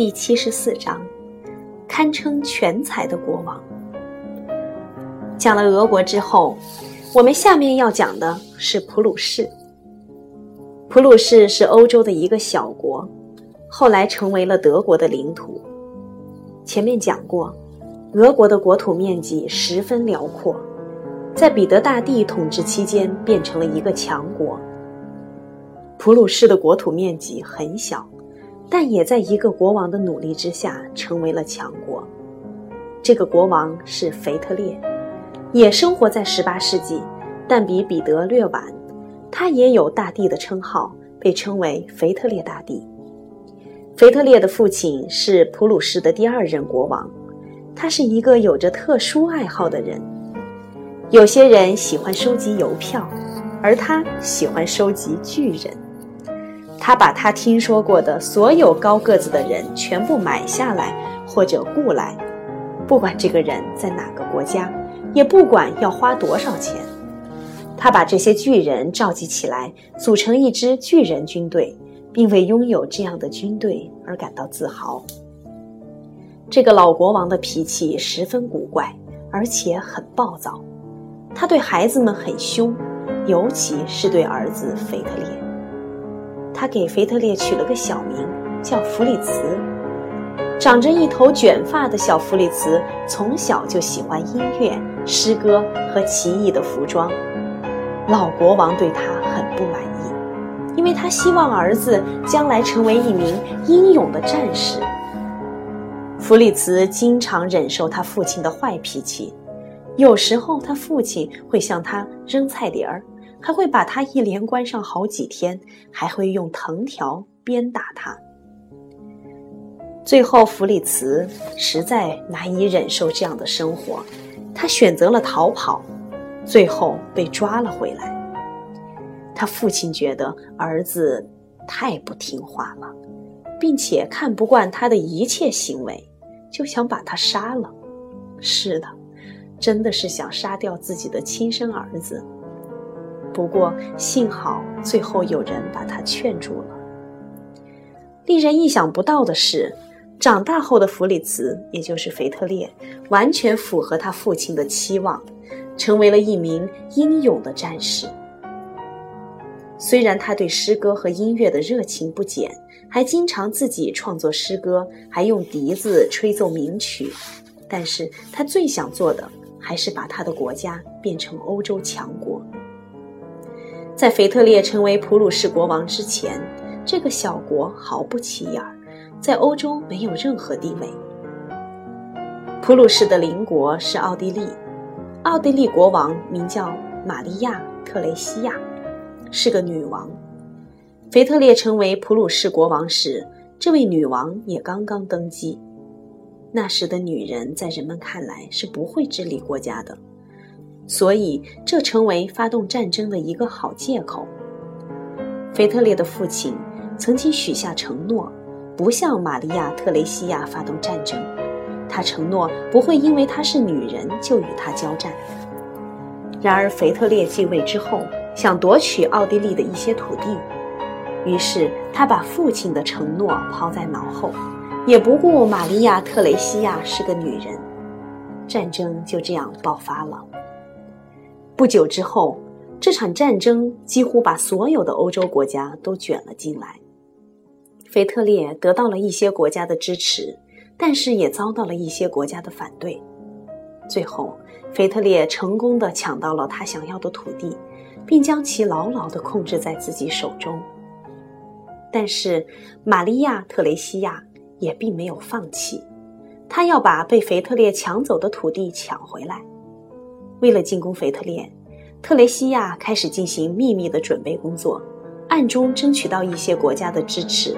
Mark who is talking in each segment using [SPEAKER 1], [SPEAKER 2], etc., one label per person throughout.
[SPEAKER 1] 第七十四章，堪称全才的国王。讲了俄国之后，我们下面要讲的是普鲁士。普鲁士是欧洲的一个小国，后来成为了德国的领土。前面讲过，俄国的国土面积十分辽阔，在彼得大帝统治期间变成了一个强国。普鲁士的国土面积很小。但也在一个国王的努力之下成为了强国。这个国王是腓特烈，也生活在十八世纪，但比彼得略晚。他也有大帝的称号，被称为腓特烈大帝。腓特烈的父亲是普鲁士的第二任国王，他是一个有着特殊爱好的人。有些人喜欢收集邮票，而他喜欢收集巨人。他把他听说过的所有高个子的人全部买下来或者雇来，不管这个人在哪个国家，也不管要花多少钱。他把这些巨人召集起来，组成一支巨人军队，并为拥有这样的军队而感到自豪。这个老国王的脾气十分古怪，而且很暴躁。他对孩子们很凶，尤其是对儿子腓特烈。他给腓特烈取了个小名，叫弗里茨。长着一头卷发的小弗里茨，从小就喜欢音乐、诗歌和奇异的服装。老国王对他很不满意，因为他希望儿子将来成为一名英勇的战士。弗里茨经常忍受他父亲的坏脾气，有时候他父亲会向他扔菜碟儿。还会把他一连关上好几天，还会用藤条鞭打他。最后，弗里茨实在难以忍受这样的生活，他选择了逃跑，最后被抓了回来。他父亲觉得儿子太不听话了，并且看不惯他的一切行为，就想把他杀了。是的，真的是想杀掉自己的亲生儿子。不过幸好最后有人把他劝住了。令人意想不到的是，长大后的弗里茨，也就是腓特烈，完全符合他父亲的期望，成为了一名英勇的战士。虽然他对诗歌和音乐的热情不减，还经常自己创作诗歌，还用笛子吹奏名曲，但是他最想做的还是把他的国家变成欧洲强国。在腓特烈成为普鲁士国王之前，这个小国毫不起眼，在欧洲没有任何地位。普鲁士的邻国是奥地利，奥地利国王名叫玛利亚·特雷西亚，是个女王。腓特烈成为普鲁士国王时，这位女王也刚刚登基。那时的女人在人们看来是不会治理国家的。所以，这成为发动战争的一个好借口。腓特烈的父亲曾经许下承诺，不向玛利亚·特雷西亚发动战争。他承诺不会因为她是女人就与她交战。然而，腓特烈继位之后，想夺取奥地利的一些土地，于是他把父亲的承诺抛在脑后，也不顾玛利亚·特雷西亚是个女人。战争就这样爆发了。不久之后，这场战争几乎把所有的欧洲国家都卷了进来。腓特烈得到了一些国家的支持，但是也遭到了一些国家的反对。最后，腓特烈成功的抢到了他想要的土地，并将其牢牢的控制在自己手中。但是，玛利亚·特雷西亚也并没有放弃，他要把被腓特烈抢走的土地抢回来。为了进攻腓特烈，特雷西亚开始进行秘密的准备工作，暗中争取到一些国家的支持。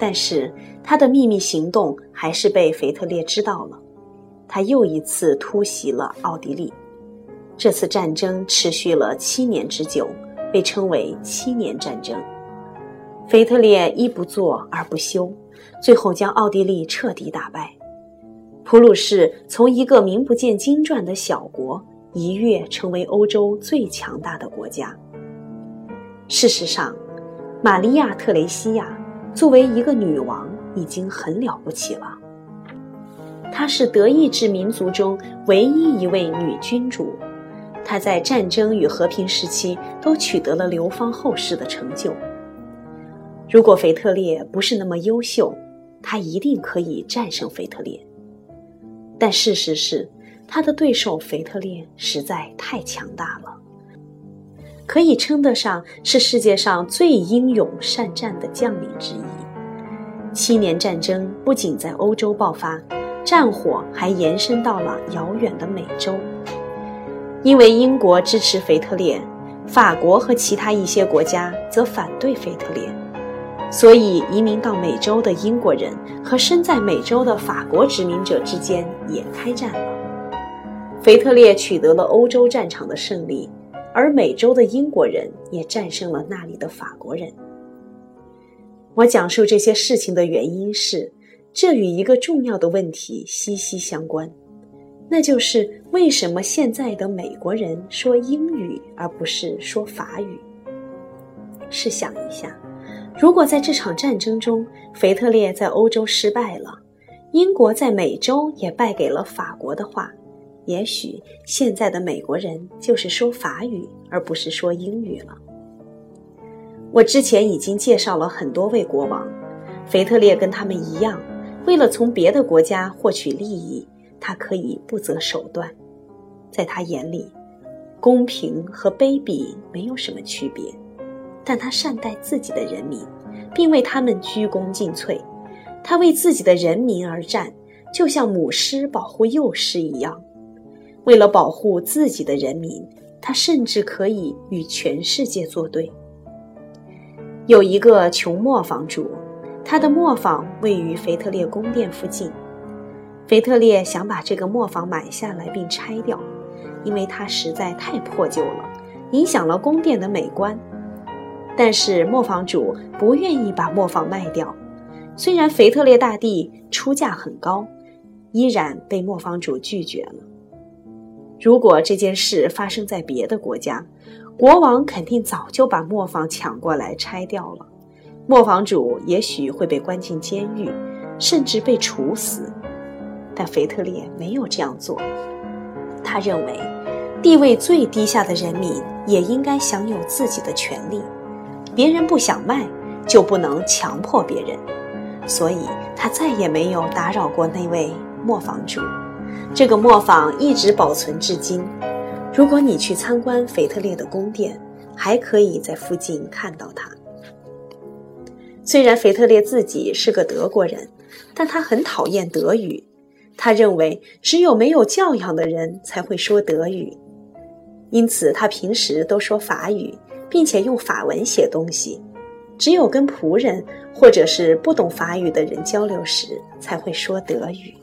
[SPEAKER 1] 但是他的秘密行动还是被腓特烈知道了，他又一次突袭了奥地利。这次战争持续了七年之久，被称为七年战争。腓特烈一不做二不休，最后将奥地利彻底打败。普鲁士从一个名不见经传的小国一跃成为欧洲最强大的国家。事实上，玛利亚·特雷西亚作为一个女王，已经很了不起了。她是德意志民族中唯一一位女君主，她在战争与和平时期都取得了流芳后世的成就。如果腓特烈不是那么优秀，他一定可以战胜腓特烈。但事实是，他的对手腓特烈实在太强大了，可以称得上是世界上最英勇善战的将领之一。七年战争不仅在欧洲爆发，战火还延伸到了遥远的美洲。因为英国支持腓特烈，法国和其他一些国家则反对腓特烈。所以，移民到美洲的英国人和身在美洲的法国殖民者之间也开战了。腓特烈取得了欧洲战场的胜利，而美洲的英国人也战胜了那里的法国人。我讲述这些事情的原因是，这与一个重要的问题息息相关，那就是为什么现在的美国人说英语而不是说法语？试想一下。如果在这场战争中，腓特烈在欧洲失败了，英国在美洲也败给了法国的话，也许现在的美国人就是说法语而不是说英语了。我之前已经介绍了很多位国王，腓特烈跟他们一样，为了从别的国家获取利益，他可以不择手段。在他眼里，公平和卑鄙没有什么区别。但他善待自己的人民，并为他们鞠躬尽瘁。他为自己的人民而战，就像母狮保护幼狮一样。为了保护自己的人民，他甚至可以与全世界作对。有一个穷磨坊主，他的磨坊位于腓特烈宫殿附近。腓特烈想把这个磨坊买下来并拆掉，因为它实在太破旧了，影响了宫殿的美观。但是磨坊主不愿意把磨坊卖掉，虽然腓特烈大帝出价很高，依然被磨坊主拒绝了。如果这件事发生在别的国家，国王肯定早就把磨坊抢过来拆掉了，磨坊主也许会被关进监狱，甚至被处死。但腓特烈没有这样做，他认为，地位最低下的人民也应该享有自己的权利。别人不想卖，就不能强迫别人，所以他再也没有打扰过那位磨坊主。这个磨坊一直保存至今。如果你去参观腓特烈的宫殿，还可以在附近看到它。虽然腓特烈自己是个德国人，但他很讨厌德语。他认为只有没有教养的人才会说德语，因此他平时都说法语。并且用法文写东西，只有跟仆人或者是不懂法语的人交流时才会说德语。